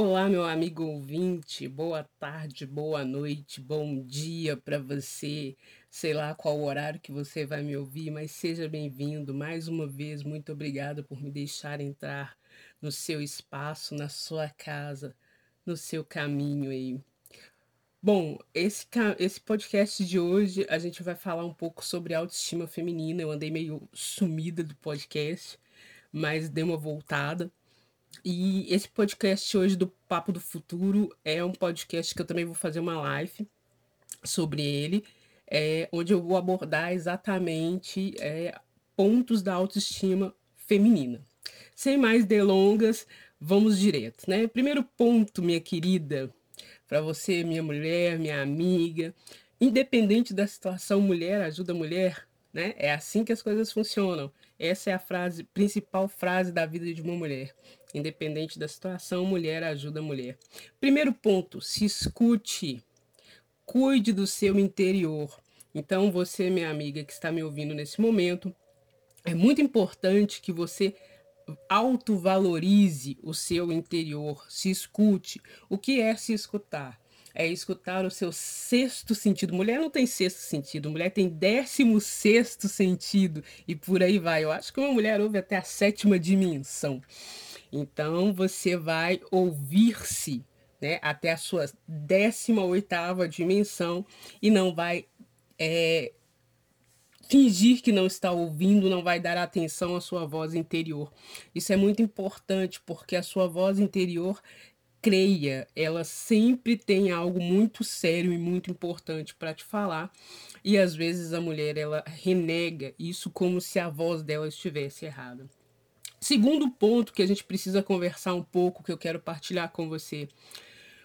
Olá, meu amigo ouvinte, boa tarde, boa noite, bom dia para você. Sei lá qual horário que você vai me ouvir, mas seja bem-vindo mais uma vez. Muito obrigada por me deixar entrar no seu espaço, na sua casa, no seu caminho aí. Bom, esse, esse podcast de hoje a gente vai falar um pouco sobre autoestima feminina. Eu andei meio sumida do podcast, mas dei uma voltada. E esse podcast hoje do Papo do Futuro é um podcast que eu também vou fazer uma live sobre ele, é, onde eu vou abordar exatamente é, pontos da autoestima feminina. Sem mais delongas, vamos direto, né? Primeiro ponto, minha querida, para você, minha mulher, minha amiga, independente da situação, mulher ajuda mulher, né? É assim que as coisas funcionam. Essa é a frase, principal frase da vida de uma mulher. Independente da situação, mulher ajuda a mulher. Primeiro ponto, se escute. Cuide do seu interior. Então, você, minha amiga que está me ouvindo nesse momento, é muito importante que você autovalorize o seu interior, se escute. O que é se escutar? é escutar o seu sexto sentido. Mulher não tem sexto sentido, mulher tem décimo sexto sentido e por aí vai. Eu acho que uma mulher ouve até a sétima dimensão. Então você vai ouvir-se né, até a sua décima oitava dimensão e não vai é, fingir que não está ouvindo, não vai dar atenção à sua voz interior. Isso é muito importante porque a sua voz interior creia, ela sempre tem algo muito sério e muito importante para te falar. E às vezes a mulher ela renega isso como se a voz dela estivesse errada. Segundo ponto que a gente precisa conversar um pouco, que eu quero partilhar com você.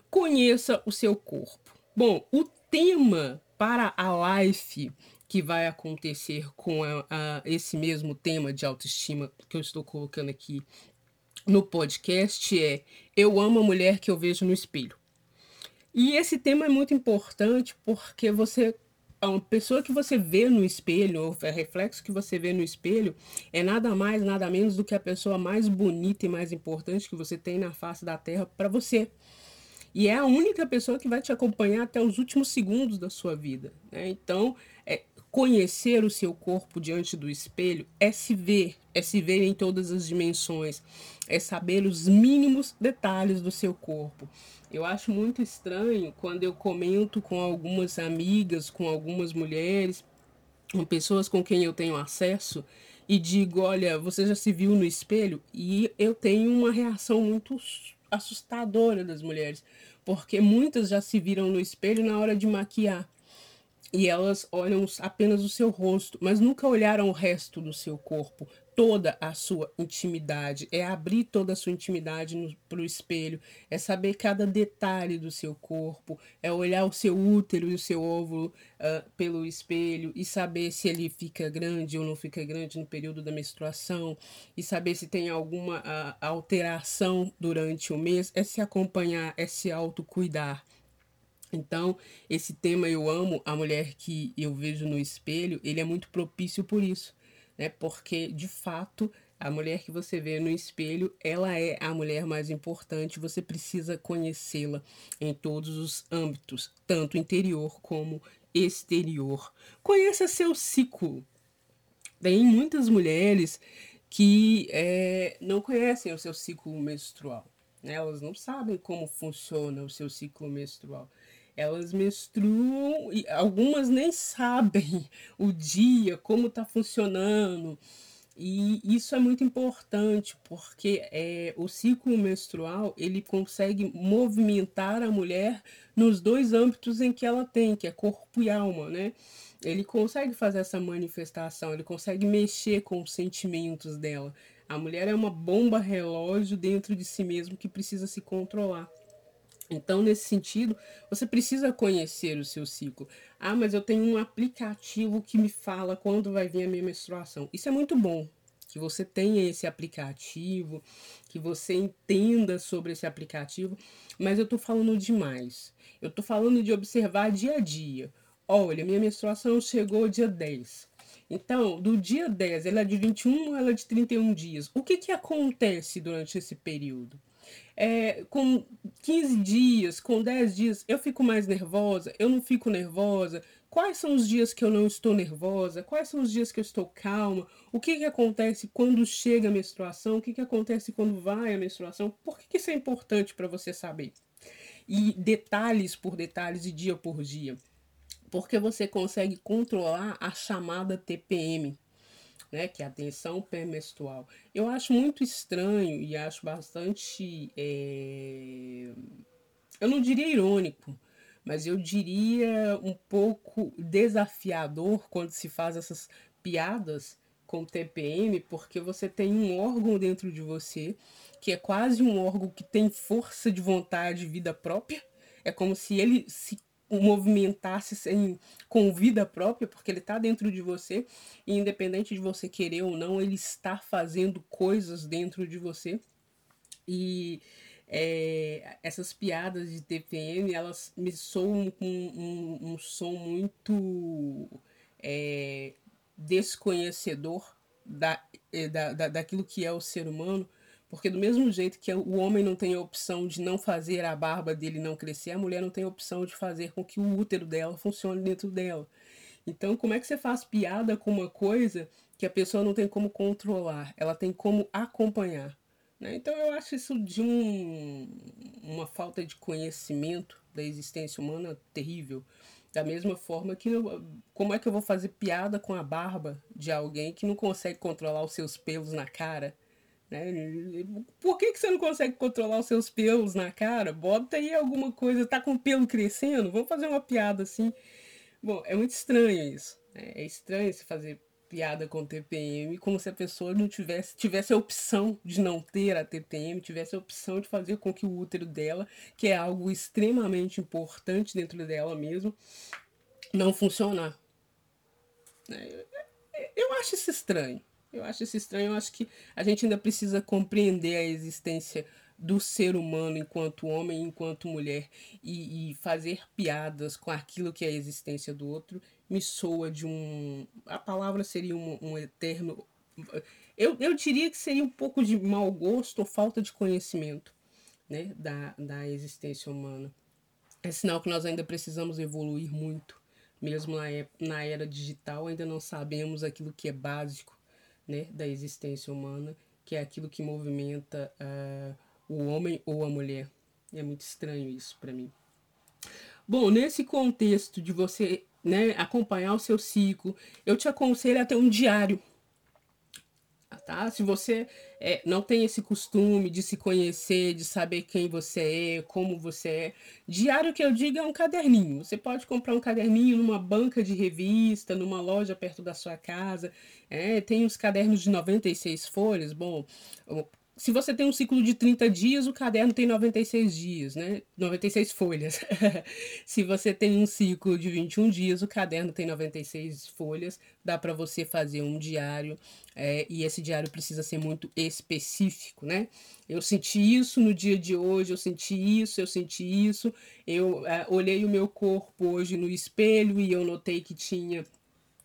Conheça o seu corpo. Bom, o tema para a live que vai acontecer com a, a, esse mesmo tema de autoestima que eu estou colocando aqui no podcast é Eu amo a mulher que eu vejo no espelho. E esse tema é muito importante porque você a pessoa que você vê no espelho, o reflexo que você vê no espelho, é nada mais, nada menos do que a pessoa mais bonita e mais importante que você tem na face da Terra para você. E é a única pessoa que vai te acompanhar até os últimos segundos da sua vida. Né? Então, é, conhecer o seu corpo diante do espelho é se ver, é se ver em todas as dimensões, é saber os mínimos detalhes do seu corpo. Eu acho muito estranho quando eu comento com algumas amigas, com algumas mulheres, com pessoas com quem eu tenho acesso e digo: Olha, você já se viu no espelho? E eu tenho uma reação muito assustadora das mulheres, porque muitas já se viram no espelho na hora de maquiar e elas olham apenas o seu rosto, mas nunca olharam o resto do seu corpo, toda a sua intimidade. É abrir toda a sua intimidade para o espelho, é saber cada detalhe do seu corpo, é olhar o seu útero e o seu óvulo uh, pelo espelho e saber se ele fica grande ou não fica grande no período da menstruação e saber se tem alguma uh, alteração durante o mês. É se acompanhar, é se autocuidar. Então, esse tema eu amo, a mulher que eu vejo no espelho, ele é muito propício por isso, né? Porque de fato, a mulher que você vê no espelho, ela é a mulher mais importante, você precisa conhecê-la em todos os âmbitos, tanto interior como exterior. Conheça seu ciclo. Tem muitas mulheres que é, não conhecem o seu ciclo menstrual. Né? Elas não sabem como funciona o seu ciclo menstrual elas menstruam e algumas nem sabem o dia, como está funcionando. E isso é muito importante porque é, o ciclo menstrual ele consegue movimentar a mulher nos dois âmbitos em que ela tem, que é corpo e alma, né? Ele consegue fazer essa manifestação, ele consegue mexer com os sentimentos dela. A mulher é uma bomba relógio dentro de si mesmo que precisa se controlar. Então, nesse sentido, você precisa conhecer o seu ciclo. Ah, mas eu tenho um aplicativo que me fala quando vai vir a minha menstruação. Isso é muito bom, que você tenha esse aplicativo, que você entenda sobre esse aplicativo, mas eu tô falando demais. Eu tô falando de observar dia a dia. Olha, minha menstruação chegou dia 10. Então, do dia 10, ela é de 21 ou ela é de 31 dias. O que que acontece durante esse período? É, com 15 dias, com 10 dias, eu fico mais nervosa? Eu não fico nervosa? Quais são os dias que eu não estou nervosa? Quais são os dias que eu estou calma? O que, que acontece quando chega a menstruação? O que, que acontece quando vai a menstruação? Por que, que isso é importante para você saber? E detalhes por detalhes e dia por dia. Porque você consegue controlar a chamada TPM, né, que é a tensão pré-menstrual. Eu acho muito estranho e acho bastante. É... Eu não diria irônico, mas eu diria um pouco desafiador quando se faz essas piadas com TPM, porque você tem um órgão dentro de você que é quase um órgão que tem força de vontade vida própria. É como se ele se movimentasse sem, com vida própria, porque ele está dentro de você, e independente de você querer ou não, ele está fazendo coisas dentro de você. E é, essas piadas de TPM, elas me soam com um, um, um som muito é, desconhecedor da, é, da, da, daquilo que é o ser humano, porque do mesmo jeito que o homem não tem a opção de não fazer a barba dele não crescer, a mulher não tem a opção de fazer com que o útero dela funcione dentro dela. Então, como é que você faz piada com uma coisa que a pessoa não tem como controlar? Ela tem como acompanhar. Né? Então, eu acho isso de um, uma falta de conhecimento da existência humana terrível. Da mesma forma que, eu, como é que eu vou fazer piada com a barba de alguém que não consegue controlar os seus pelos na cara? Né? Por que, que você não consegue controlar os seus pelos na cara? Bota aí alguma coisa, tá com o pelo crescendo? Vamos fazer uma piada assim. Bom, é muito estranho isso. Né? É estranho se fazer piada com TPM, como se a pessoa não tivesse, tivesse a opção de não ter a TPM, tivesse a opção de fazer com que o útero dela, que é algo extremamente importante dentro dela mesmo, não funcionar. É, eu acho isso estranho. Eu acho isso estranho. Eu acho que a gente ainda precisa compreender a existência do ser humano enquanto homem, enquanto mulher, e, e, fazer piadas com aquilo que é a existência do outro, me soa de um. A palavra seria um, um eterno. Eu, eu diria que seria um pouco de mau gosto ou falta de conhecimento né, da, da existência humana. É sinal que nós ainda precisamos evoluir muito. Mesmo na, na era digital, ainda não sabemos aquilo que é básico né, da existência humana, que é aquilo que movimenta uh, o homem ou a mulher. É muito estranho isso para mim. Bom, nesse contexto de você né, acompanhar o seu ciclo, eu te aconselho a ter um diário tá? Se você é, não tem esse costume de se conhecer, de saber quem você é, como você é, diário que eu digo é um caderninho. Você pode comprar um caderninho numa banca de revista, numa loja perto da sua casa. É, tem os cadernos de 96 folhas. Bom, se você tem um ciclo de 30 dias, o caderno tem 96 dias, né? 96 folhas. Se você tem um ciclo de 21 dias, o caderno tem 96 folhas. Dá para você fazer um diário é, e esse diário precisa ser muito específico, né? Eu senti isso no dia de hoje, eu senti isso, eu senti isso. Eu é, olhei o meu corpo hoje no espelho e eu notei que tinha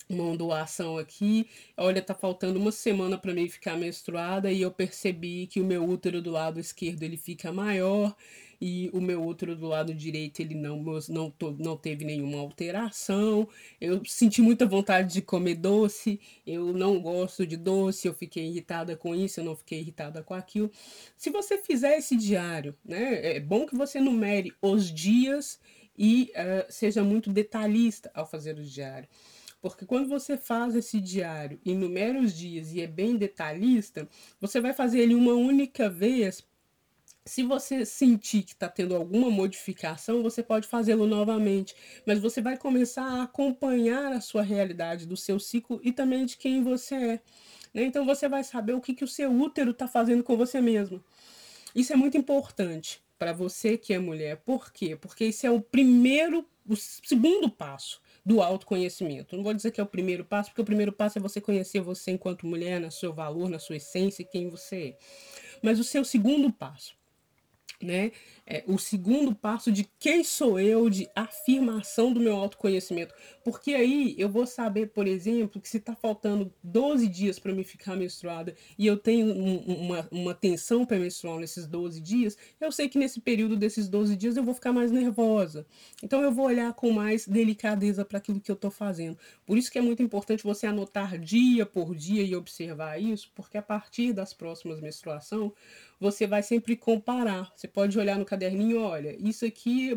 uma ondulação aqui. Olha, tá faltando uma semana para mim ficar menstruada e eu percebi que o meu útero do lado esquerdo ele fica maior e o meu útero do lado direito ele não não, não teve nenhuma alteração. Eu senti muita vontade de comer doce. Eu não gosto de doce, eu fiquei irritada com isso, eu não fiquei irritada com aquilo. Se você fizer esse diário, né, é bom que você numere os dias e uh, seja muito detalhista ao fazer o diário. Porque quando você faz esse diário em números dias e é bem detalhista, você vai fazer ele uma única vez. Se você sentir que está tendo alguma modificação, você pode fazê-lo novamente. Mas você vai começar a acompanhar a sua realidade, do seu ciclo e também de quem você é. Né? Então você vai saber o que, que o seu útero está fazendo com você mesmo. Isso é muito importante para você que é mulher. Por quê? Porque esse é o primeiro, o segundo passo do autoconhecimento. Não vou dizer que é o primeiro passo, porque o primeiro passo é você conhecer você enquanto mulher, no seu valor, na sua essência, quem você é. Mas o seu segundo passo, né? É, o segundo passo de quem sou eu, de afirmação do meu autoconhecimento. Porque aí eu vou saber, por exemplo, que se está faltando 12 dias para me ficar menstruada e eu tenho um, uma, uma tensão pré-menstrual nesses 12 dias, eu sei que nesse período desses 12 dias eu vou ficar mais nervosa. Então eu vou olhar com mais delicadeza para aquilo que eu estou fazendo. Por isso que é muito importante você anotar dia por dia e observar isso, porque a partir das próximas menstruações, você vai sempre comparar. Você pode olhar no caderninho, olha, isso aqui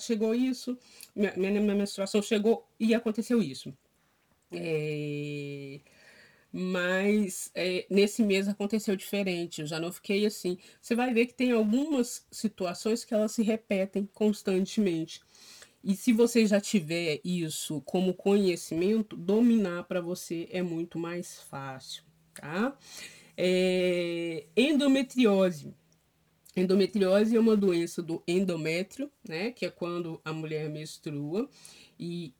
chegou isso, minha, minha, minha menstruação chegou e aconteceu isso. É... Mas é, nesse mês aconteceu diferente, eu já não fiquei assim. Você vai ver que tem algumas situações que elas se repetem constantemente. E se você já tiver isso como conhecimento, dominar para você é muito mais fácil, tá? É, endometriose. Endometriose é uma doença do endométrio, né? Que é quando a mulher menstrua e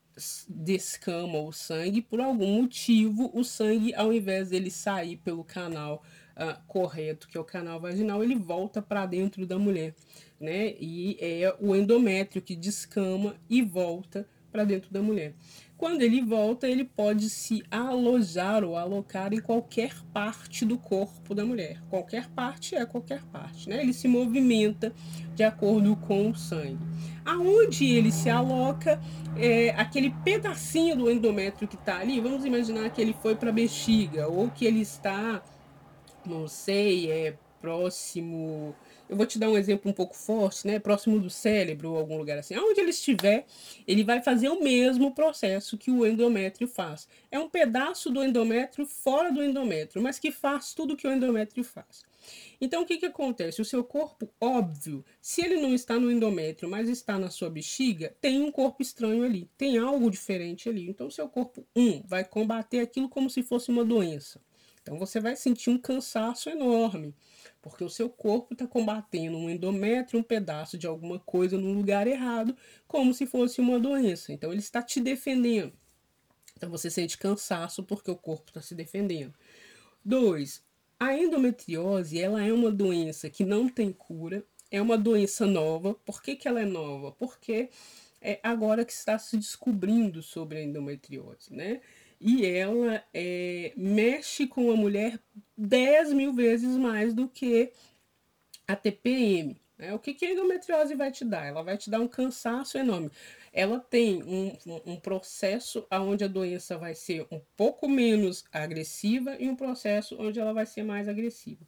descama o sangue. Por algum motivo, o sangue, ao invés dele sair pelo canal uh, correto, que é o canal vaginal, ele volta para dentro da mulher, né? E é o endométrio que descama e volta para dentro da mulher. Quando ele volta, ele pode se alojar ou alocar em qualquer parte do corpo da mulher. Qualquer parte é qualquer parte, né? Ele se movimenta de acordo com o sangue. Aonde ele se aloca, é, aquele pedacinho do endométrio que está ali, vamos imaginar que ele foi para a bexiga ou que ele está, não sei, é próximo eu vou te dar um exemplo um pouco forte, né? Próximo do cérebro ou algum lugar assim. Aonde ele estiver, ele vai fazer o mesmo processo que o endométrio faz. É um pedaço do endométrio fora do endométrio, mas que faz tudo que o endométrio faz. Então, o que, que acontece? O seu corpo, óbvio, se ele não está no endométrio, mas está na sua bexiga, tem um corpo estranho ali, tem algo diferente ali. Então, o seu corpo, um, vai combater aquilo como se fosse uma doença. Então, você vai sentir um cansaço enorme porque o seu corpo está combatendo um endométrio, um pedaço de alguma coisa no lugar errado, como se fosse uma doença. Então ele está te defendendo. Então você sente cansaço porque o corpo está se defendendo. Dois, a endometriose ela é uma doença que não tem cura, é uma doença nova. Por que, que ela é nova? Porque é agora que está se descobrindo sobre a endometriose, né? E ela é, mexe com a mulher 10 mil vezes mais do que a TPM. Né? O que, que a endometriose vai te dar? Ela vai te dar um cansaço enorme. Ela tem um, um, um processo onde a doença vai ser um pouco menos agressiva e um processo onde ela vai ser mais agressiva.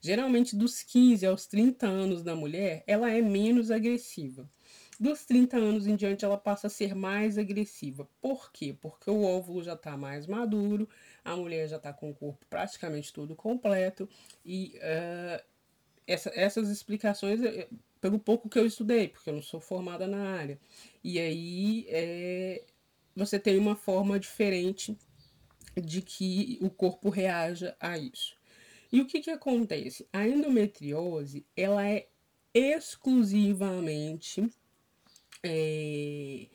Geralmente, dos 15 aos 30 anos da mulher, ela é menos agressiva. Dos 30 anos em diante, ela passa a ser mais agressiva. Por quê? Porque o óvulo já está mais maduro, a mulher já está com o corpo praticamente todo completo, e uh, essa, essas explicações, eh, pelo pouco que eu estudei, porque eu não sou formada na área, e aí é, você tem uma forma diferente de que o corpo reaja a isso. E o que, que acontece? A endometriose, ela é exclusivamente é,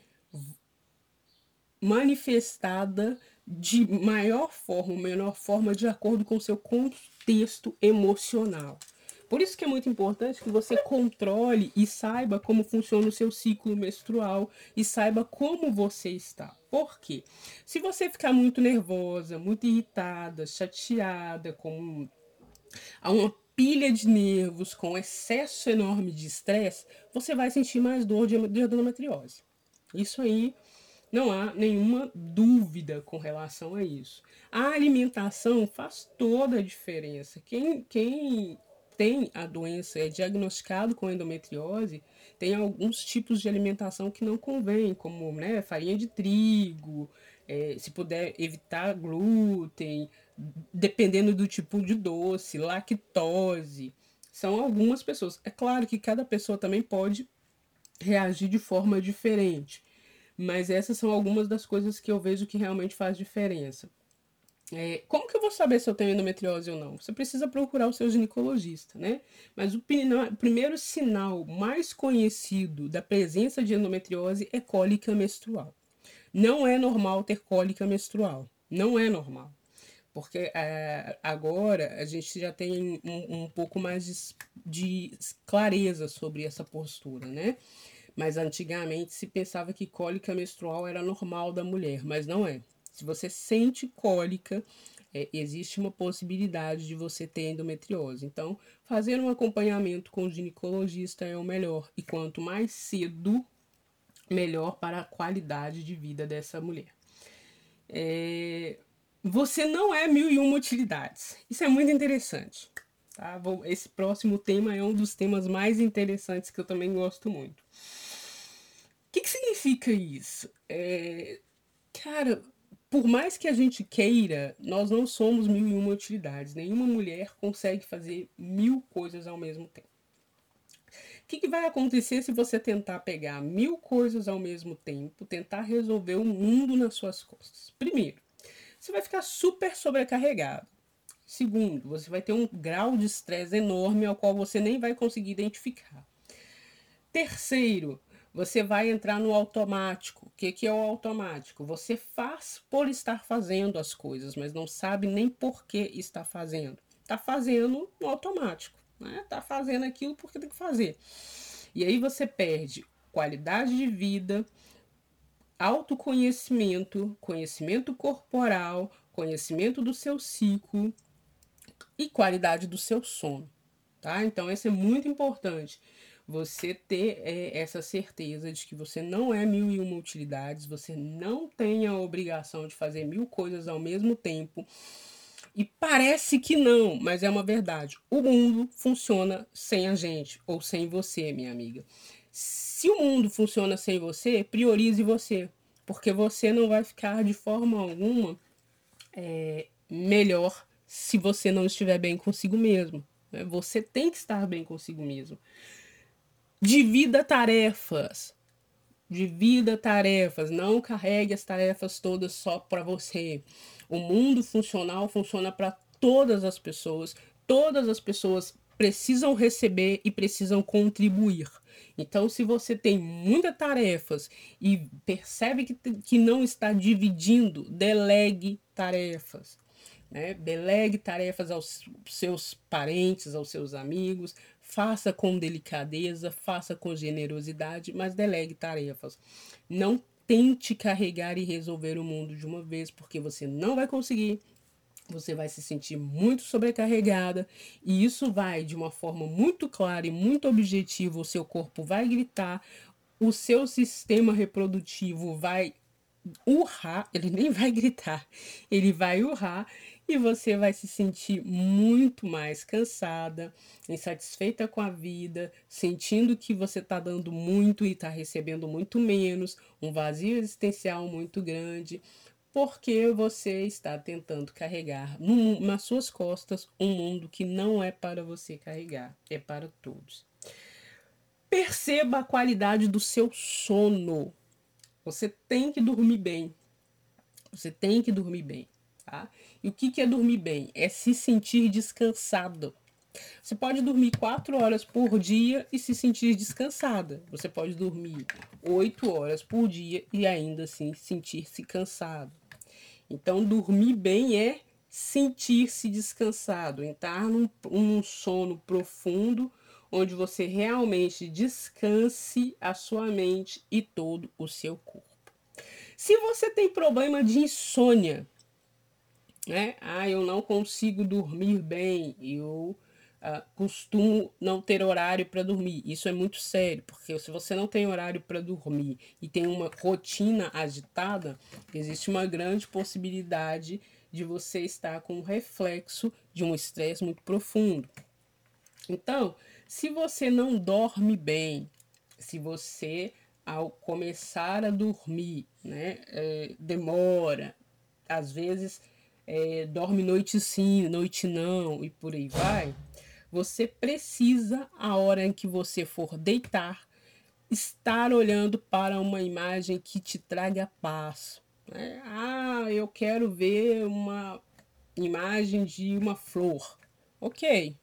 manifestada de maior forma, menor forma, de acordo com o seu contexto emocional. Por isso que é muito importante que você controle e saiba como funciona o seu ciclo menstrual e saiba como você está. Por quê? Se você ficar muito nervosa, muito irritada, chateada, com uma pilha de nervos, com excesso enorme de estresse, você vai sentir mais dor de, endometriose. Isso aí não há nenhuma dúvida com relação a isso. A alimentação faz toda a diferença. Quem, quem tem a doença, é diagnosticado com endometriose, tem alguns tipos de alimentação que não convém, como né, farinha de trigo, é, se puder evitar glúten, dependendo do tipo de doce, lactose. São algumas pessoas. É claro que cada pessoa também pode reagir de forma diferente, mas essas são algumas das coisas que eu vejo que realmente faz diferença. É, como que eu vou saber se eu tenho endometriose ou não? Você precisa procurar o seu ginecologista, né? Mas o, o primeiro sinal mais conhecido da presença de endometriose é cólica menstrual. Não é normal ter cólica menstrual. Não é normal. porque é, agora a gente já tem um, um pouco mais de, de, clareza sobre essa postura, né? Mas antigamente se pensava que cólica menstrual era normal da mulher, mas não é. Se você sente cólica, é, existe uma possibilidade de você ter endometriose. Então, fazer um acompanhamento com o ginecologista é o melhor. E quanto mais cedo, melhor para a qualidade de vida dessa mulher. É, você não é mil e uma utilidades. Isso é muito interessante. Tá? Esse próximo tema é um dos temas mais interessantes que eu também gosto muito. O que, que significa isso? É, cara, por mais que a gente queira, nós não somos mil e uma utilidades. Nenhuma mulher consegue fazer mil coisas ao mesmo tempo. Que, que vai acontecer se você tentar pegar mil coisas ao mesmo tempo, tentar resolver o mundo nas suas costas? Primeiro, você vai ficar super sobrecarregado. Segundo, você vai ter um grau de estresse enorme ao qual você nem vai conseguir identificar. Terceiro, você vai entrar no automático. O que, que é o automático? Você faz por estar fazendo as coisas, mas não sabe nem por que está fazendo. Está fazendo no automático. Né? Tá fazendo aquilo porque tem que fazer. E aí você perde qualidade de vida, autoconhecimento, conhecimento corporal, conhecimento do seu ciclo e qualidade do seu sono, tá? Então, isso é muito importante. Você ter é, essa certeza de que você não é mil e uma utilidades, você não tem a obrigação de fazer mil coisas ao mesmo tempo. E parece que não, mas é uma verdade. O mundo funciona sem a gente ou sem você, minha amiga. Se o mundo funciona sem você, priorize você, porque você não vai ficar de forma alguma é, melhor se você não estiver bem consigo mesmo. Né? Você tem que estar bem consigo mesmo. Divida tarefas. Divida tarefas. Não carregue as tarefas todas só para você. O mundo funcional funciona para todas as pessoas. Todas as pessoas precisam receber e precisam contribuir. Então, se você tem muitas tarefas e percebe que, que não está dividindo, delegue tarefas. Né? Delegue tarefas aos seus parentes, aos seus amigos, faça com delicadeza, faça com generosidade, mas delegue tarefas. Não tente carregar e resolver o mundo de uma vez, porque você não vai conseguir você vai se sentir muito sobrecarregada e isso vai de uma forma muito clara e muito objetiva. O seu corpo vai gritar, o seu sistema reprodutivo vai urrar, ele nem vai gritar, ele vai urrar e você vai se sentir muito mais cansada, insatisfeita com a vida, sentindo que você está dando muito e está recebendo muito menos, um vazio existencial muito grande porque você está tentando carregar nas suas costas um mundo que não é para você carregar, é para todos. Perceba a qualidade do seu sono. Você tem que dormir bem. Você tem que dormir bem, tá? E o que, é dormir bem? É se sentir descansado. Você pode dormir quatro horas por dia e se sentir descansada. Você pode dormir oito horas por dia e ainda assim sentir-se cansado. Então, dormir bem é sentir-se descansado, entrar num, num sono profundo, onde você realmente descanse a sua mente e todo o seu corpo. Se você tem problema de insônia, né? Ah, eu não consigo dormir bem, eu uh, costumo não ter horário para dormir. Isso é muito sério, porque se você não tem horário para dormir e tem uma rotina agitada, existe uma grande possibilidade de você estar com um reflexo de um estresse muito profundo. Então, se você não dorme bem, se você ao começar a dormir, né, é, demora, às vezes é, dorme noite sim, noite não e por aí vai, você precisa, a hora em que você for deitar, estar olhando para uma imagem que te traga paz. Né? Ah, eu quero ver uma imagem de uma flor. Ok.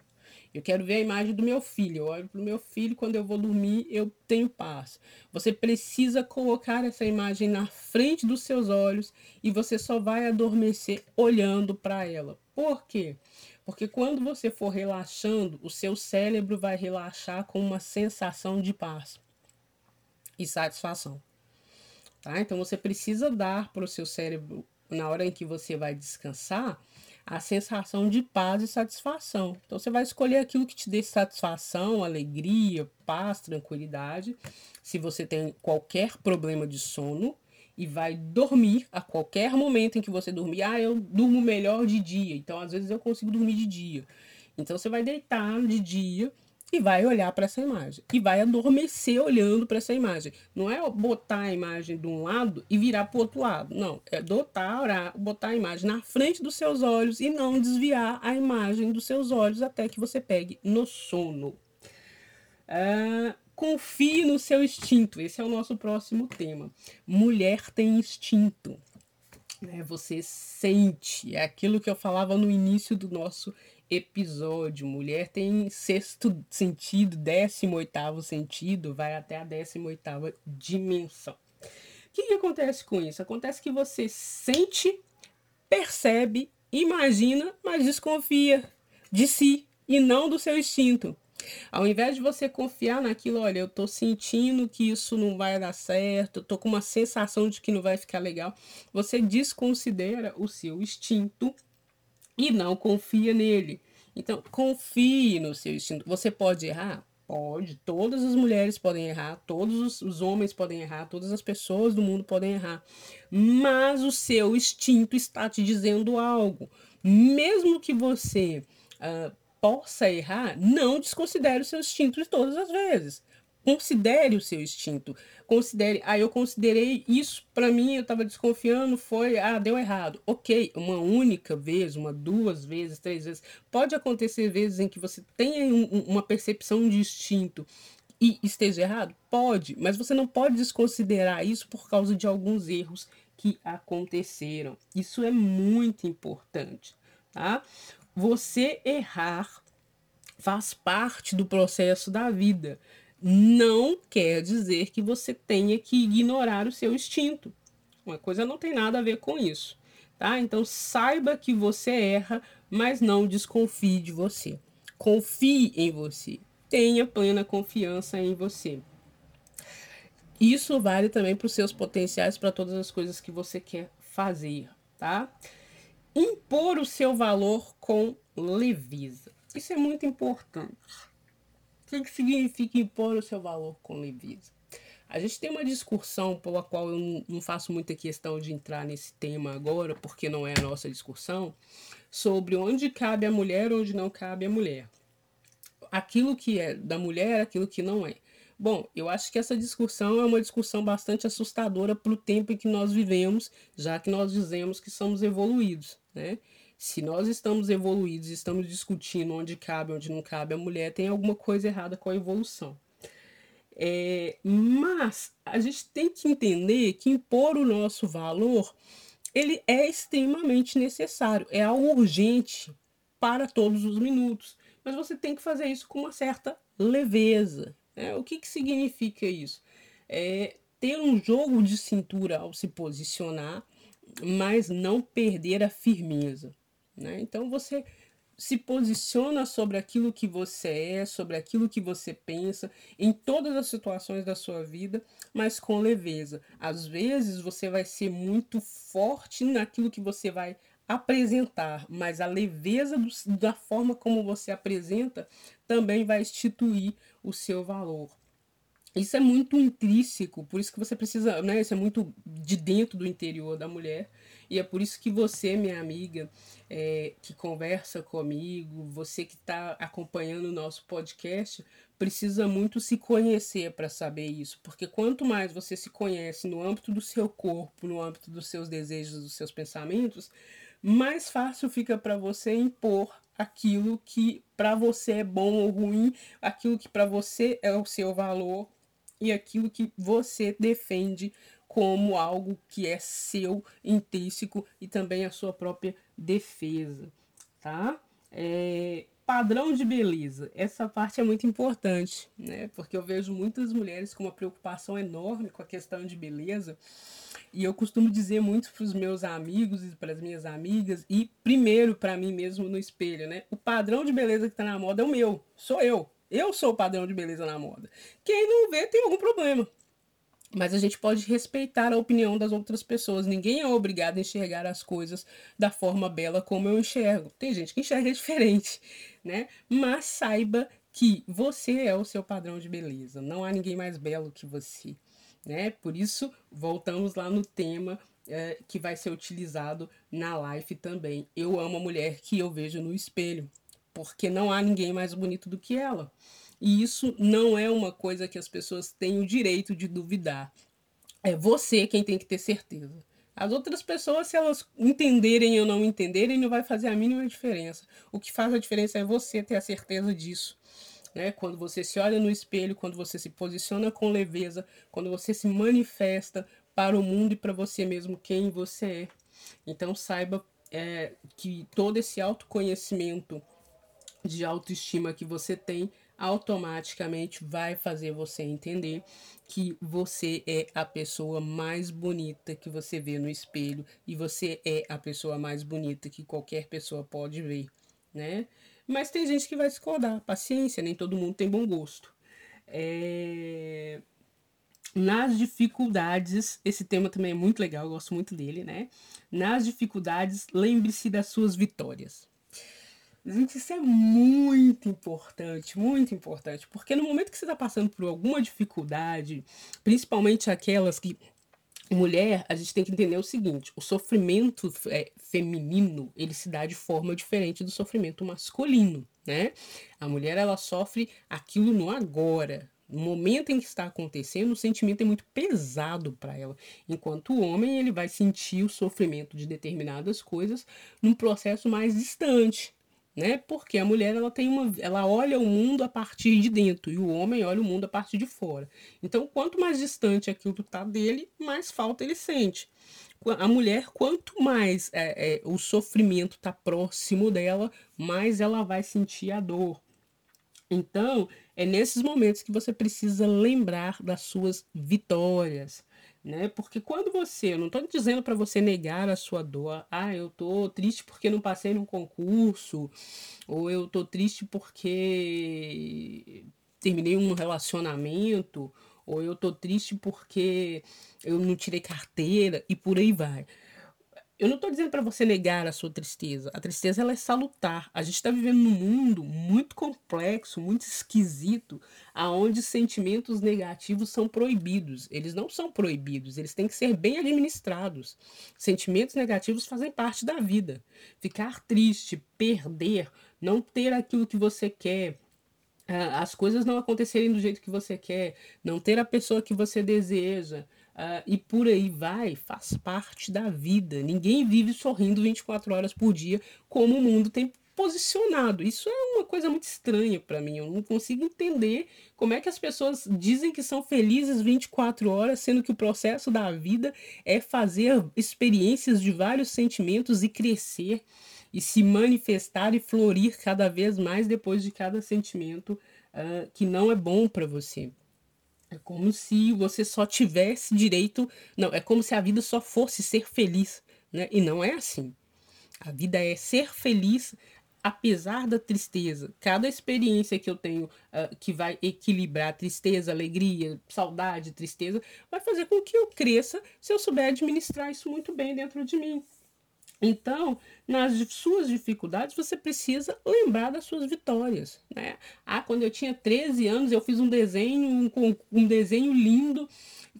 Eu quero ver a imagem do meu filho. Eu olho para o meu filho, quando eu vou dormir, eu tenho paz. Você precisa colocar essa imagem na frente dos seus olhos e você só vai adormecer olhando para ela. Por quê? Porque quando você for relaxando, o seu cérebro vai relaxar com uma sensação de paz e satisfação. Tá? Então você precisa dar para o seu cérebro, na hora em que você vai descansar, a sensação de paz e satisfação. Então você vai escolher aquilo que te dê satisfação, alegria, paz, tranquilidade. Se você tem qualquer problema de sono, e vai dormir a qualquer momento em que você dormir. Ah, eu durmo melhor de dia, então às vezes eu consigo dormir de dia. Então você vai deitar de dia e vai olhar para essa imagem e vai adormecer olhando para essa imagem. Não é botar a imagem de um lado e virar para o outro lado. Não, é dotar, botar a imagem na frente dos seus olhos e não desviar a imagem dos seus olhos até que você pegue no sono. Uh, confie no seu instinto. Esse é o nosso próximo tema. Mulher tem instinto. Né? Você sente. É aquilo que eu falava no início do nosso episódio. Mulher tem sexto sentido, décimo oitavo sentido, vai até a décima oitava dimensão. O que, que acontece com isso? Acontece que você sente, percebe, imagina, mas desconfia de si e não do seu instinto. Ao invés de você confiar naquilo, olha, eu tô sentindo que isso não vai dar certo, tô com uma sensação de que não vai ficar legal, você desconsidera o seu instinto e não confia nele. Então, confie no seu instinto. Você pode errar? Pode. Todas as mulheres podem errar, todos os homens podem errar, todas as pessoas do mundo podem errar. Mas o seu instinto está te dizendo algo. Mesmo que você uh, possa errar, não desconsidere o seu instinto de todas as vezes. Considere o seu instinto. Considere, ah, eu considerei isso para mim, eu estava desconfiando, foi, ah, deu errado. Ok, uma única vez, uma, duas vezes, três vezes. Pode acontecer vezes em que você tenha um, uma percepção de instinto e esteja errado? Pode, mas você não pode desconsiderar isso por causa de alguns erros que aconteceram. Isso é muito importante, tá? Você errar faz parte do processo da vida. Não quer dizer que você tenha que ignorar o seu instinto. Uma coisa não tem nada a ver com isso, tá? Então saiba que você erra, mas não desconfie de você. Confie em você. Tenha plena confiança em você. Isso vale também para os seus potenciais, para todas as coisas que você quer fazer, tá? impor o seu valor com leveza. Isso é muito importante. O que significa impor o seu valor com leveza? A gente tem uma discussão pela qual eu não faço muita questão de entrar nesse tema agora, porque não é a nossa discussão, sobre onde cabe a mulher, onde não cabe a mulher. Aquilo que é da mulher, aquilo que não é. Bom, eu acho que essa discussão é uma discussão bastante assustadora para o tempo em que nós vivemos, já que nós dizemos que somos evoluídos, né? Se nós estamos evoluídos, estamos discutindo onde cabe, onde não cabe a mulher, tem alguma coisa errada com a evolução. É, mas a gente tem que entender que impor o nosso valor ele é extremamente necessário, é algo urgente para todos os minutos. Mas você tem que fazer isso com uma certa leveza, é, o que, que significa isso? É ter um jogo de cintura ao se posicionar, mas não perder a firmeza. Né? Então você se posiciona sobre aquilo que você é, sobre aquilo que você pensa, em todas as situações da sua vida, mas com leveza. Às vezes você vai ser muito forte naquilo que você vai apresentar, mas a leveza do, da forma como você apresenta também vai instituir o seu valor. Isso é muito intrínseco, por isso que você precisa, né? Isso é muito de dentro do interior da mulher. E é por isso que você, minha amiga, é, que conversa comigo, você que está acompanhando o nosso podcast, precisa muito se conhecer para saber isso. Porque quanto mais você se conhece no âmbito do seu corpo, no âmbito dos seus desejos, dos seus pensamentos, mais fácil fica para você impor aquilo que para você é bom ou ruim, aquilo que para você é o seu valor e aquilo que você defende como algo que é seu intrínseco e também a sua própria defesa, tá? É, padrão de beleza. Essa parte é muito importante, né? Porque eu vejo muitas mulheres com uma preocupação enorme com a questão de beleza. E eu costumo dizer muito para os meus amigos e para as minhas amigas, e primeiro para mim mesmo no espelho, né? O padrão de beleza que está na moda é o meu, sou eu. Eu sou o padrão de beleza na moda. Quem não vê tem algum problema. Mas a gente pode respeitar a opinião das outras pessoas. Ninguém é obrigado a enxergar as coisas da forma bela como eu enxergo. Tem gente que enxerga diferente, né? Mas saiba que você é o seu padrão de beleza. Não há ninguém mais belo que você, né? Por isso, voltamos lá no tema é, que vai ser utilizado na live também. Eu amo a mulher que eu vejo no espelho, porque não há ninguém mais bonito do que ela. E isso não é uma coisa que as pessoas têm o direito de duvidar. É você quem tem que ter certeza. As outras pessoas, se elas entenderem ou não entenderem, não vai fazer a mínima diferença. O que faz a diferença é você ter a certeza disso. Né? Quando você se olha no espelho, quando você se posiciona com leveza, quando você se manifesta para o mundo e para você mesmo quem você é. Então saiba é, que todo esse autoconhecimento de autoestima que você tem automaticamente vai fazer você entender que você é a pessoa mais bonita que você vê no espelho e você é a pessoa mais bonita que qualquer pessoa pode ver, né? Mas tem gente que vai discordar, paciência, nem todo mundo tem bom gosto. É... Nas dificuldades, esse tema também é muito legal, eu gosto muito dele, né? Nas dificuldades, lembre-se das suas vitórias. Gente, isso é muito importante, muito importante, porque no momento que você está passando por alguma dificuldade, principalmente aquelas que mulher, a gente tem que entender o seguinte: o sofrimento é, feminino ele se dá de forma diferente do sofrimento masculino, né? A mulher ela sofre aquilo no agora. No momento em que está acontecendo, o sentimento é muito pesado para ela, enquanto o homem ele vai sentir o sofrimento de determinadas coisas num processo mais distante, né? Porque a mulher ela tem uma, ela olha o mundo a partir de dentro e o homem olha o mundo a partir de fora. Então, quanto mais distante aquilo está dele, mais falta ele sente. A mulher, quanto mais é, é, o sofrimento está próximo dela, mais ela vai sentir a dor. Então, é nesses momentos que você precisa lembrar das suas vitórias né? Porque quando você, eu não estou dizendo para você negar a sua dor, ah, eu tô triste porque não passei num concurso, ou eu tô triste porque terminei um relacionamento, ou eu tô triste porque eu não tirei carteira e por aí vai. Eu não estou dizendo para você negar a sua tristeza. A tristeza ela é salutar. A gente está vivendo num mundo muito complexo, muito esquisito, aonde sentimentos negativos são proibidos. Eles não são proibidos, eles têm que ser bem administrados. Sentimentos negativos fazem parte da vida. Ficar triste, perder, não ter aquilo que você quer, as coisas não acontecerem do jeito que você quer, não ter a pessoa que você deseja, Uh, e por aí vai, faz parte da vida. Ninguém vive sorrindo 24 horas por dia como o mundo tem posicionado. Isso é uma coisa muito estranha para mim. Eu não consigo entender como é que as pessoas dizem que são felizes 24 horas, sendo que o processo da vida é fazer experiências de vários sentimentos e crescer e se manifestar e florir cada vez mais depois de cada sentimento uh, que não é bom para você. É como se você só tivesse direito. Não, é como se a vida só fosse ser feliz. Né? E não é assim. A vida é ser feliz apesar da tristeza. Cada experiência que eu tenho uh, que vai equilibrar tristeza, alegria, saudade, tristeza, vai fazer com que eu cresça se eu souber administrar isso muito bem dentro de mim. Então, nas suas dificuldades, você precisa lembrar das suas vitórias. Né? Ah, quando eu tinha 13 anos, eu fiz um desenho, um, um desenho lindo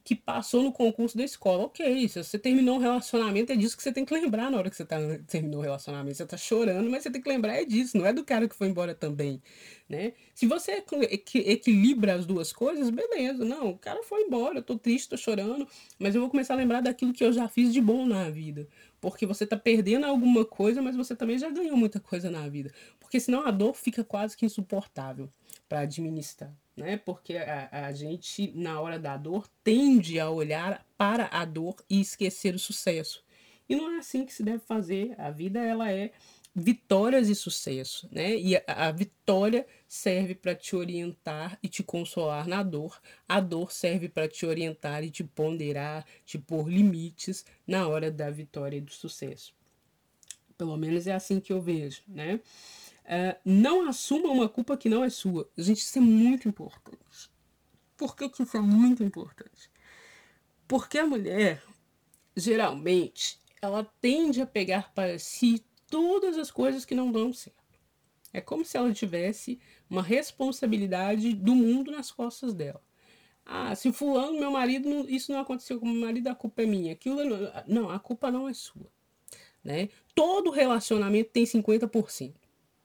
que passou no concurso da escola. Ok, se você terminou um relacionamento, é disso que você tem que lembrar na hora que você tá, terminou o relacionamento. Você tá chorando, mas você tem que lembrar é disso, não é do cara que foi embora também. Né? Se você equilibra as duas coisas, beleza. Não, o cara foi embora, eu tô triste, tô chorando, mas eu vou começar a lembrar daquilo que eu já fiz de bom na vida. Porque você tá perdendo alguma coisa, mas você também já ganhou muita coisa na vida. Porque senão a dor fica quase que insuportável para administrar, né? Porque a, a gente, na hora da dor, tende a olhar para a dor e esquecer o sucesso. E não é assim que se deve fazer. A vida, ela é vitórias e sucesso, né? E a, a vitória serve para te orientar e te consolar na dor. A dor serve para te orientar e te ponderar, te pôr limites na hora da vitória e do sucesso. Pelo menos é assim que eu vejo, né? Uh, não assuma uma culpa que não é sua. Gente, isso é muito importante. Por que, que isso é muito importante? Porque a mulher, geralmente, ela tende a pegar para si todas as coisas que não dão certo. É como se ela tivesse uma responsabilidade do mundo nas costas dela. Ah, se fulano, meu marido, isso não aconteceu com meu marido, a culpa é minha. Aquilo não, a culpa não é sua. Né? Todo relacionamento tem 50%.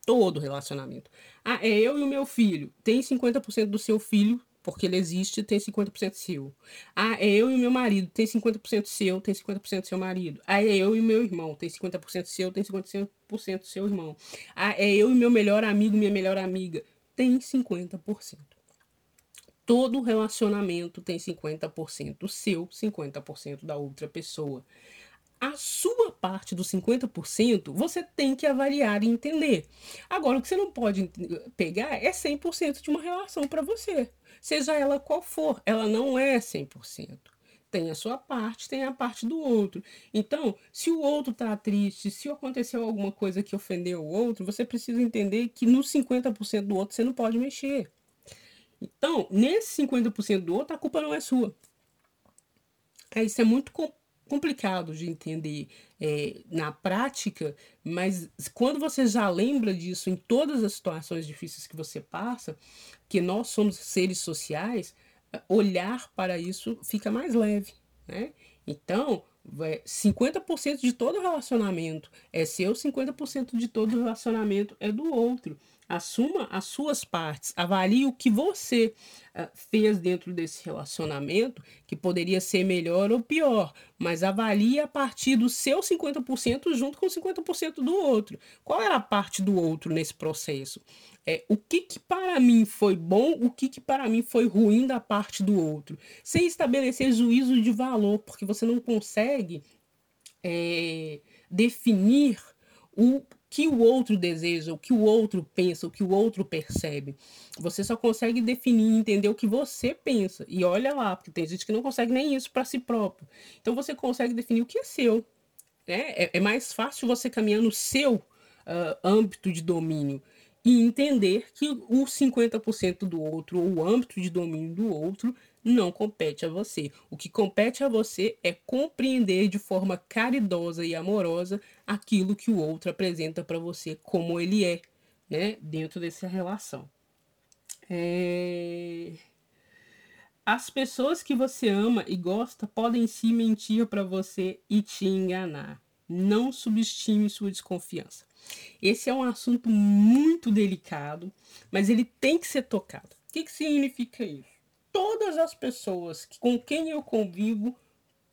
Todo relacionamento. Ah, é eu e o meu filho. Tem 50% do seu filho porque ele existe, tem 50% seu. Ah, é eu e meu marido, tem 50% seu, tem 50% do seu marido. Ah, é eu e meu irmão, tem 50% seu, tem 50% do seu irmão. Ah, é eu e meu melhor amigo, minha melhor amiga, tem 50%. Todo relacionamento tem 50% seu, 50% da outra pessoa a sua parte dos 50%, você tem que avaliar e entender. Agora, o que você não pode pegar é 100% de uma relação para você, seja ela qual for, ela não é 100%. Tem a sua parte, tem a parte do outro. Então, se o outro tá triste, se aconteceu alguma coisa que ofendeu o outro, você precisa entender que no 50% do outro você não pode mexer. Então, nesse 50% do outro, a culpa não é sua. É, isso é muito complexo complicado de entender é, na prática, mas quando você já lembra disso em todas as situações difíceis que você passa, que nós somos seres sociais, olhar para isso fica mais leve, né? Então, 50% de todo relacionamento é seu, 50% de todo relacionamento é do outro. Assuma as suas partes, avalie o que você uh, fez dentro desse relacionamento, que poderia ser melhor ou pior, mas avalie a partir do seu 50% junto com 50% do outro. Qual era a parte do outro nesse processo? É, o que, que para mim foi bom, o que, que para mim foi ruim da parte do outro, sem estabelecer juízo de valor, porque você não consegue é, definir o que o outro deseja, o que o outro pensa, o que o outro percebe. Você só consegue definir e entender o que você pensa. E olha lá, porque tem gente que não consegue nem isso para si próprio. Então você consegue definir o que é seu. Né? É, é mais fácil você caminhar no seu uh, âmbito de domínio e entender que o 50% do outro, ou o âmbito de domínio do outro, não compete a você. O que compete a você é compreender de forma caridosa e amorosa aquilo que o outro apresenta para você como ele é, né, dentro dessa relação. É... As pessoas que você ama e gosta podem se mentir para você e te enganar. Não subestime sua desconfiança. Esse é um assunto muito delicado, mas ele tem que ser tocado. O que, que significa isso? Todas as pessoas com quem eu convivo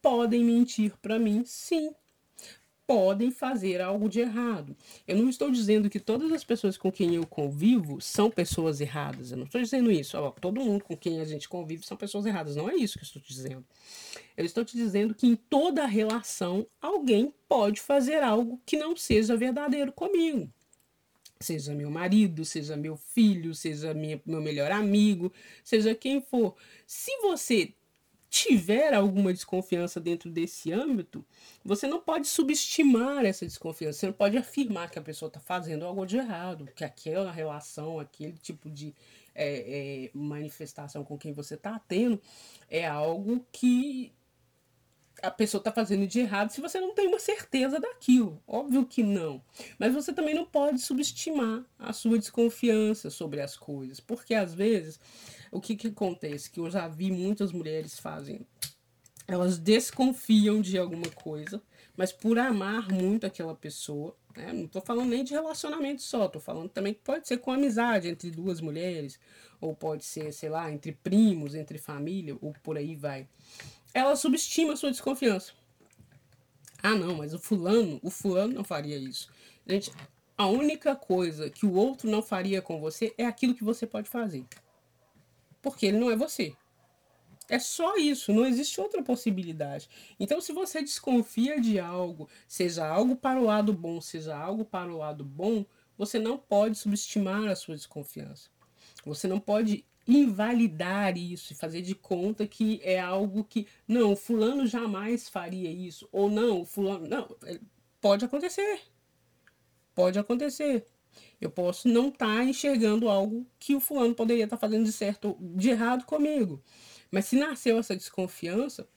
podem mentir para mim, sim. Podem fazer algo de errado. Eu não estou dizendo que todas as pessoas com quem eu convivo são pessoas erradas. Eu não estou dizendo isso. Ó, todo mundo com quem a gente convive são pessoas erradas. Não é isso que eu estou dizendo. Eu estou te dizendo que em toda relação alguém pode fazer algo que não seja verdadeiro comigo seja meu marido, seja meu filho, seja minha, meu melhor amigo, seja quem for. Se você tiver alguma desconfiança dentro desse âmbito, você não pode subestimar essa desconfiança. Você não pode afirmar que a pessoa está fazendo algo de errado, que aquela relação, aquele tipo de é, é, manifestação com quem você está tendo é algo que a pessoa está fazendo de errado se você não tem uma certeza daquilo. Óbvio que não. Mas você também não pode subestimar a sua desconfiança sobre as coisas. Porque às vezes, o que, que acontece? Que eu já vi muitas mulheres fazem. Elas desconfiam de alguma coisa, mas por amar muito aquela pessoa, né? não estou falando nem de relacionamento só, estou falando também que pode ser com amizade entre duas mulheres, ou pode ser, sei lá, entre primos, entre família, ou por aí vai ela subestima sua desconfiança. Ah, não, mas o fulano, o fulano não faria isso. Gente, a única coisa que o outro não faria com você é aquilo que você pode fazer. Porque ele não é você. É só isso, não existe outra possibilidade. Então, se você desconfia de algo, seja algo para o lado bom, seja algo para o lado bom, você não pode subestimar a sua desconfiança. Você não pode invalidar isso e fazer de conta que é algo que não, fulano jamais faria isso ou não, fulano não, é, pode acontecer. Pode acontecer. Eu posso não estar tá enxergando algo que o fulano poderia estar tá fazendo de certo, de errado comigo. Mas se nasceu essa desconfiança,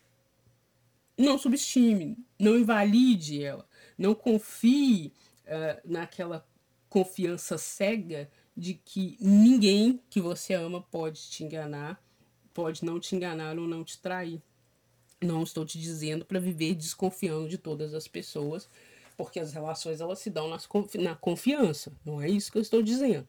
não subestime, não invalide ela, não confie uh, naquela confiança cega de que ninguém que você ama pode te enganar, pode não te enganar ou não te trair. Não estou te dizendo para viver desconfiando de todas as pessoas, porque as relações elas se dão nas, na confiança. Não é isso que eu estou dizendo.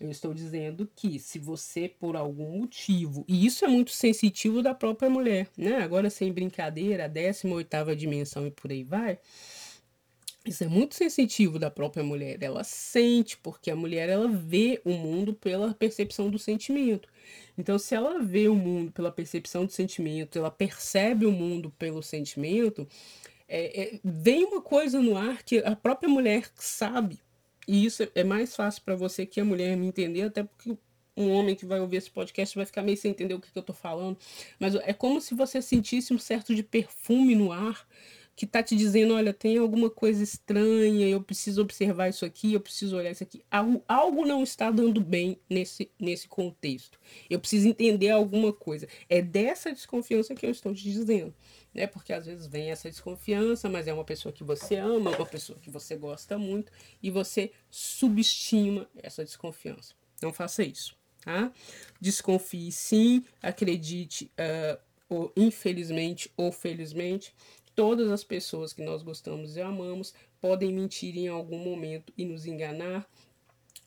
Eu estou dizendo que se você, por algum motivo, e isso é muito sensitivo da própria mulher, né? Agora, sem brincadeira, a 18 dimensão e por aí vai. Isso é muito sensitivo da própria mulher. Ela sente, porque a mulher ela vê o mundo pela percepção do sentimento. Então, se ela vê o mundo pela percepção do sentimento, ela percebe o mundo pelo sentimento, é, é, vem uma coisa no ar que a própria mulher sabe. E isso é mais fácil para você que a mulher me entender, até porque um homem que vai ouvir esse podcast vai ficar meio sem entender o que, que eu estou falando. Mas é como se você sentisse um certo de perfume no ar que tá te dizendo, olha, tem alguma coisa estranha, eu preciso observar isso aqui, eu preciso olhar isso aqui. Algo, algo não está dando bem nesse, nesse contexto. Eu preciso entender alguma coisa. É dessa desconfiança que eu estou te dizendo né? Porque às vezes vem essa desconfiança, mas é uma pessoa que você ama, uma pessoa que você gosta muito e você subestima essa desconfiança. Não faça isso, tá? Desconfie sim, acredite, uh, ou, infelizmente ou felizmente, todas as pessoas que nós gostamos e amamos podem mentir em algum momento e nos enganar,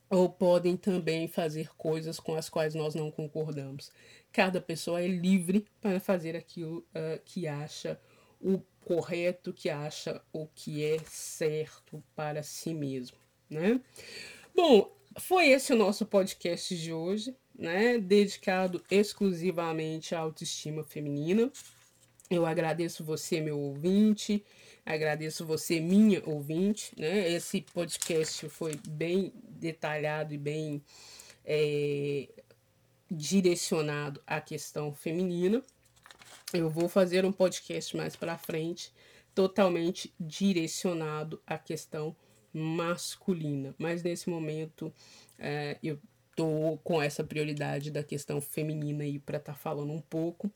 ou podem também fazer coisas com as quais nós não concordamos. Cada pessoa é livre para fazer aquilo uh, que acha o correto, que acha o que é certo para si mesmo, né? Bom, foi esse o nosso podcast de hoje, né? Dedicado exclusivamente à autoestima feminina. Eu agradeço você, meu ouvinte, agradeço você, minha ouvinte, né? Esse podcast foi bem detalhado e bem é, direcionado à questão feminina. Eu vou fazer um podcast mais para frente totalmente direcionado à questão masculina, mas nesse momento é, eu tô com essa prioridade da questão feminina aí para estar tá falando um pouco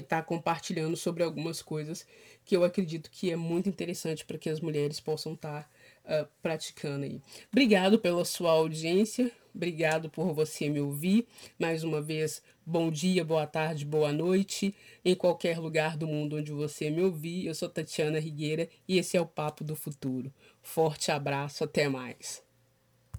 estar tá compartilhando sobre algumas coisas que eu acredito que é muito interessante para que as mulheres possam estar tá uh, praticando aí. Obrigado pela sua audiência, obrigado por você me ouvir. Mais uma vez, bom dia, boa tarde, boa noite, em qualquer lugar do mundo onde você me ouvir. Eu sou Tatiana Rigueira e esse é o Papo do Futuro. Forte abraço, até mais.